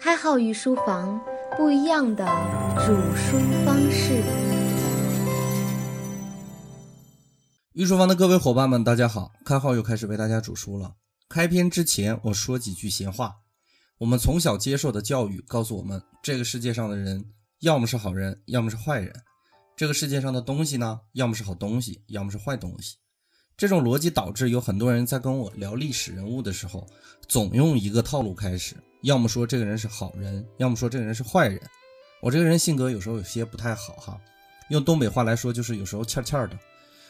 开号与书房不一样的煮书方式。御书房的各位伙伴们，大家好！开号又开始为大家煮书了。开篇之前，我说几句闲话。我们从小接受的教育告诉我们，这个世界上的人要么是好人，要么是坏人。这个世界上的东西呢，要么是好东西，要么是坏东西。这种逻辑导致有很多人在跟我聊历史人物的时候，总用一个套路开始，要么说这个人是好人，要么说这个人是坏人。我这个人性格有时候有些不太好哈，用东北话来说就是有时候欠欠的。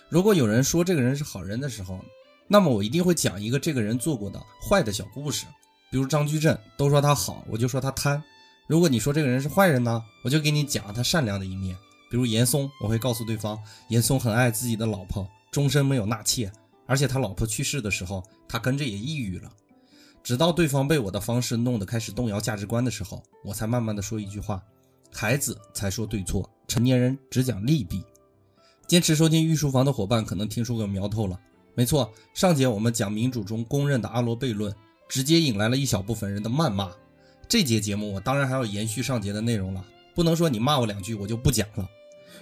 如果有人说这个人是好人的时候，那么我一定会讲一个这个人做过的坏的小故事，比如张居正，都说他好，我就说他贪。如果你说这个人是坏人呢，我就给你讲他善良的一面，比如严嵩，我会告诉对方，严嵩很爱自己的老婆。终身没有纳妾，而且他老婆去世的时候，他跟着也抑郁了。直到对方被我的方式弄得开始动摇价值观的时候，我才慢慢的说一句话：孩子才说对错，成年人只讲利弊。坚持收听御书房的伙伴可能听出个苗头了。没错，上节我们讲民主中公认的阿罗悖论，直接引来了一小部分人的谩骂。这节节目我当然还要延续上节的内容了，不能说你骂我两句我就不讲了。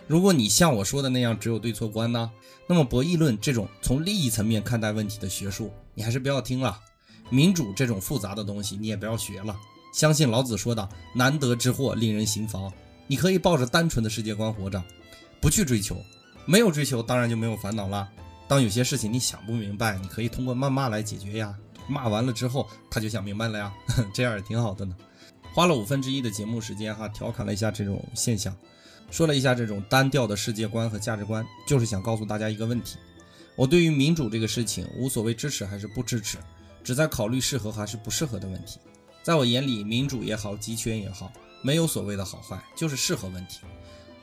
如果你像我说的那样只有对错观呢，那么博弈论这种从利益层面看待问题的学术，你还是不要听了。民主这种复杂的东西，你也不要学了。相信老子说的“难得之货，令人行妨”。你可以抱着单纯的世界观活着，不去追求。没有追求，当然就没有烦恼了。当有些事情你想不明白，你可以通过谩骂来解决呀。骂完了之后，他就想明白了呀，这样也挺好的呢。花了五分之一的节目时间哈，调侃了一下这种现象。说了一下这种单调的世界观和价值观，就是想告诉大家一个问题：我对于民主这个事情无所谓支持还是不支持，只在考虑适合还是不适合的问题。在我眼里，民主也好，集权也好，没有所谓的好坏，就是适合问题。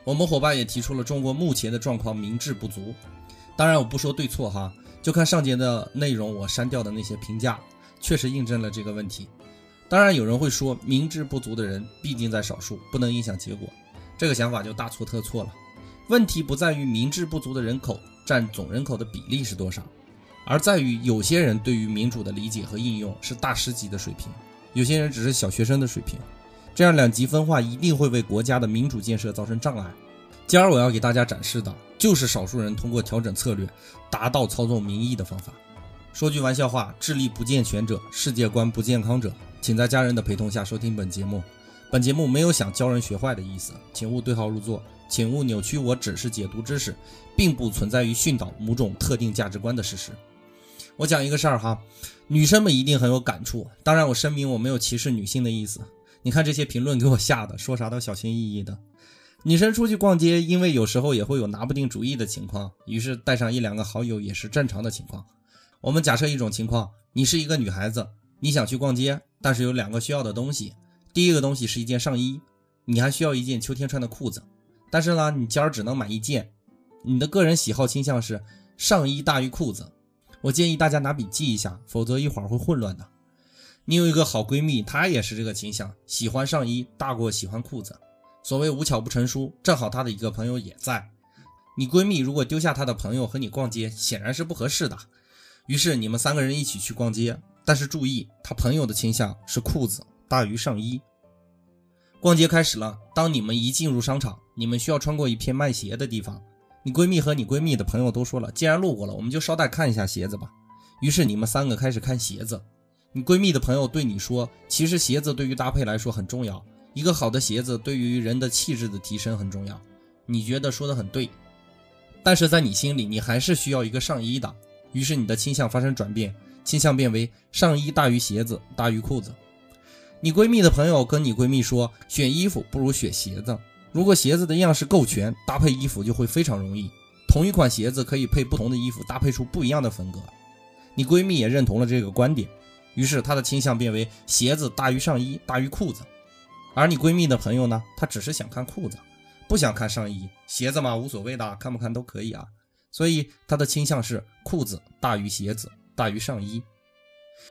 我们伙伴也提出了中国目前的状况民智不足，当然我不说对错哈，就看上节的内容我删掉的那些评价，确实印证了这个问题。当然有人会说，民智不足的人毕竟在少数，不能影响结果。这个想法就大错特错了。问题不在于民智不足的人口占总人口的比例是多少，而在于有些人对于民主的理解和应用是大师级的水平，有些人只是小学生的水平。这样两极分化一定会为国家的民主建设造成障碍。今儿我要给大家展示的就是少数人通过调整策略达到操纵民意的方法。说句玩笑话，智力不健全者、世界观不健康者，请在家人的陪同下收听本节目。本节目没有想教人学坏的意思，请勿对号入座，请勿扭曲我只是解读知识，并不存在于训导某种特定价值观的事实。我讲一个事儿哈，女生们一定很有感触。当然，我声明我没有歧视女性的意思。你看这些评论给我吓的，说啥都小心翼翼的。女生出去逛街，因为有时候也会有拿不定主意的情况，于是带上一两个好友也是正常的情况。我们假设一种情况，你是一个女孩子，你想去逛街，但是有两个需要的东西。第一个东西是一件上衣，你还需要一件秋天穿的裤子，但是呢，你今儿只能买一件。你的个人喜好倾向是上衣大于裤子，我建议大家拿笔记一下，否则一会儿会混乱的。你有一个好闺蜜，她也是这个倾向，喜欢上衣大过喜欢裤子。所谓无巧不成书，正好她的一个朋友也在。你闺蜜如果丢下她的朋友和你逛街，显然是不合适的。于是你们三个人一起去逛街，但是注意，她朋友的倾向是裤子。大于上衣。逛街开始了。当你们一进入商场，你们需要穿过一片卖鞋的地方。你闺蜜和你闺蜜的朋友都说了，既然路过了，我们就捎带看一下鞋子吧。于是你们三个开始看鞋子。你闺蜜的朋友对你说，其实鞋子对于搭配来说很重要，一个好的鞋子对于人的气质的提升很重要。你觉得说的很对，但是在你心里，你还是需要一个上衣的。于是你的倾向发生转变，倾向变为上衣大于鞋子大于裤子。你闺蜜的朋友跟你闺蜜说，选衣服不如选鞋子。如果鞋子的样式够全，搭配衣服就会非常容易。同一款鞋子可以配不同的衣服，搭配出不一样的风格。你闺蜜也认同了这个观点，于是她的倾向变为鞋子大于上衣大于裤子。而你闺蜜的朋友呢，她只是想看裤子，不想看上衣。鞋子嘛，无所谓的，看不看都可以啊。所以她的倾向是裤子大于鞋子大于上衣。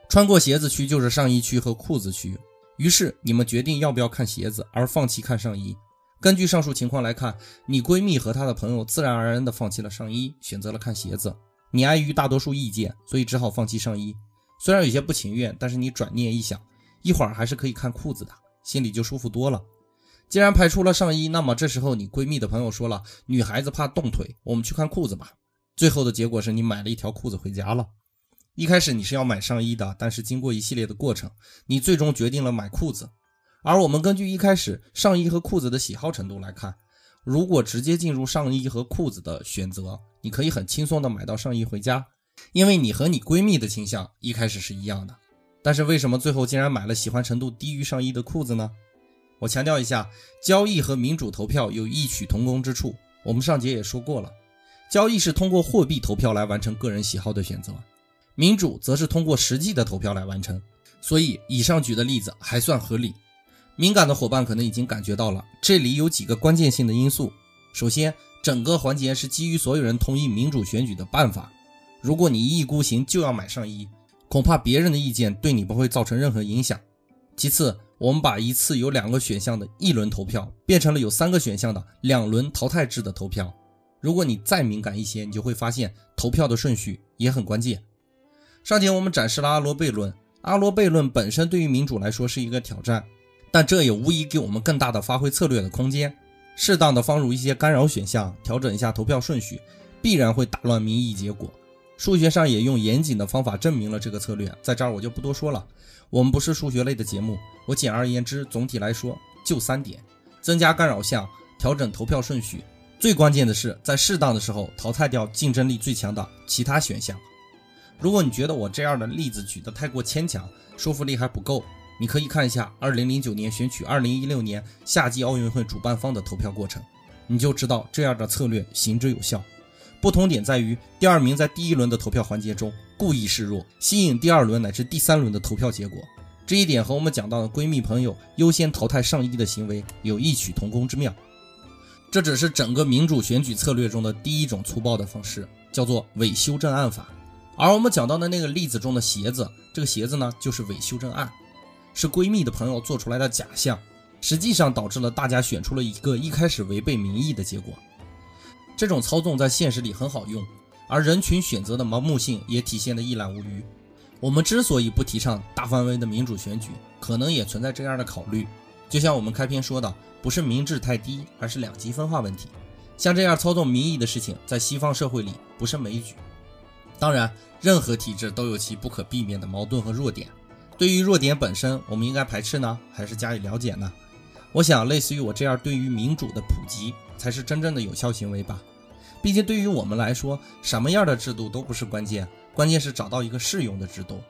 穿过鞋子区就是上衣区和裤子区。于是你们决定要不要看鞋子，而放弃看上衣。根据上述情况来看，你闺蜜和她的朋友自然而然地放弃了上衣，选择了看鞋子。你碍于大多数意见，所以只好放弃上衣。虽然有些不情愿，但是你转念一想，一会儿还是可以看裤子的。心里就舒服多了。既然排除了上衣，那么这时候你闺蜜的朋友说了，女孩子怕冻腿，我们去看裤子吧。最后的结果是你买了一条裤子回家了。一开始你是要买上衣的，但是经过一系列的过程，你最终决定了买裤子。而我们根据一开始上衣和裤子的喜好程度来看，如果直接进入上衣和裤子的选择，你可以很轻松的买到上衣回家，因为你和你闺蜜的倾向一开始是一样的。但是为什么最后竟然买了喜欢程度低于上衣的裤子呢？我强调一下，交易和民主投票有异曲同工之处。我们上节也说过了，交易是通过货币投票来完成个人喜好的选择，民主则是通过实际的投票来完成。所以，以上举的例子还算合理。敏感的伙伴可能已经感觉到了，这里有几个关键性的因素。首先，整个环节是基于所有人同意民主选举的办法。如果你一意孤行就要买上衣，恐怕别人的意见对你不会造成任何影响。其次，我们把一次有两个选项的一轮投票变成了有三个选项的两轮淘汰制的投票。如果你再敏感一些，你就会发现投票的顺序也很关键。上节我们展示了阿罗悖论，阿罗悖论本身对于民主来说是一个挑战，但这也无疑给我们更大的发挥策略的空间。适当的放入一些干扰选项，调整一下投票顺序，必然会打乱民意结果。数学上也用严谨的方法证明了这个策略，在这儿我就不多说了。我们不是数学类的节目，我简而言之，总体来说就三点：增加干扰项，调整投票顺序，最关键的是在适当的时候淘汰掉竞争力最强的其他选项。如果你觉得我这样的例子举得太过牵强，说服力还不够，你可以看一下2009年选取2016年夏季奥运会主办方的投票过程，你就知道这样的策略行之有效。不同点在于，第二名在第一轮的投票环节中。故意示弱，吸引第二轮乃至第三轮的投票结果，这一点和我们讲到的闺蜜朋友优先淘汰上衣的行为有异曲同工之妙。这只是整个民主选举策略中的第一种粗暴的方式，叫做伪修正案法。而我们讲到的那个例子中的鞋子，这个鞋子呢，就是伪修正案，是闺蜜的朋友做出来的假象，实际上导致了大家选出了一个一开始违背民意的结果。这种操纵在现实里很好用。而人群选择的盲目性也体现得一览无余。我们之所以不提倡大范围的民主选举，可能也存在这样的考虑。就像我们开篇说的，不是民智太低，而是两极分化问题。像这样操纵民意的事情，在西方社会里不胜枚举。当然，任何体制都有其不可避免的矛盾和弱点。对于弱点本身，我们应该排斥呢，还是加以了解呢？我想，类似于我这样对于民主的普及，才是真正的有效行为吧。毕竟，对于我们来说，什么样的制度都不是关键，关键是找到一个适用的制度，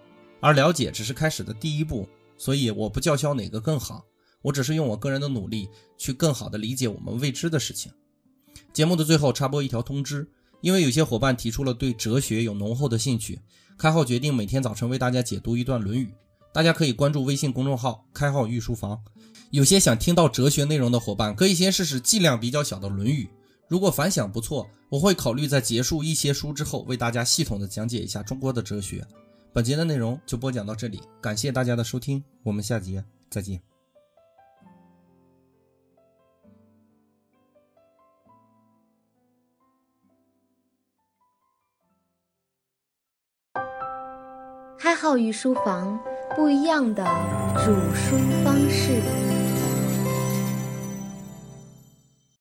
而了解只是开始的第一步。所以，我不叫嚣哪个更好，我只是用我个人的努力去更好的理解我们未知的事情。节目的最后插播一条通知：因为有些伙伴提出了对哲学有浓厚的兴趣，开号决定每天早晨为大家解读一段《论语》，大家可以关注微信公众号“开号御书房”。有些想听到哲学内容的伙伴，可以先试试剂量比较小的《论语》。如果反响不错，我会考虑在结束一些书之后，为大家系统的讲解一下中国的哲学。本节的内容就播讲到这里，感谢大家的收听，我们下节再见。开号与书房不一样的煮书方式。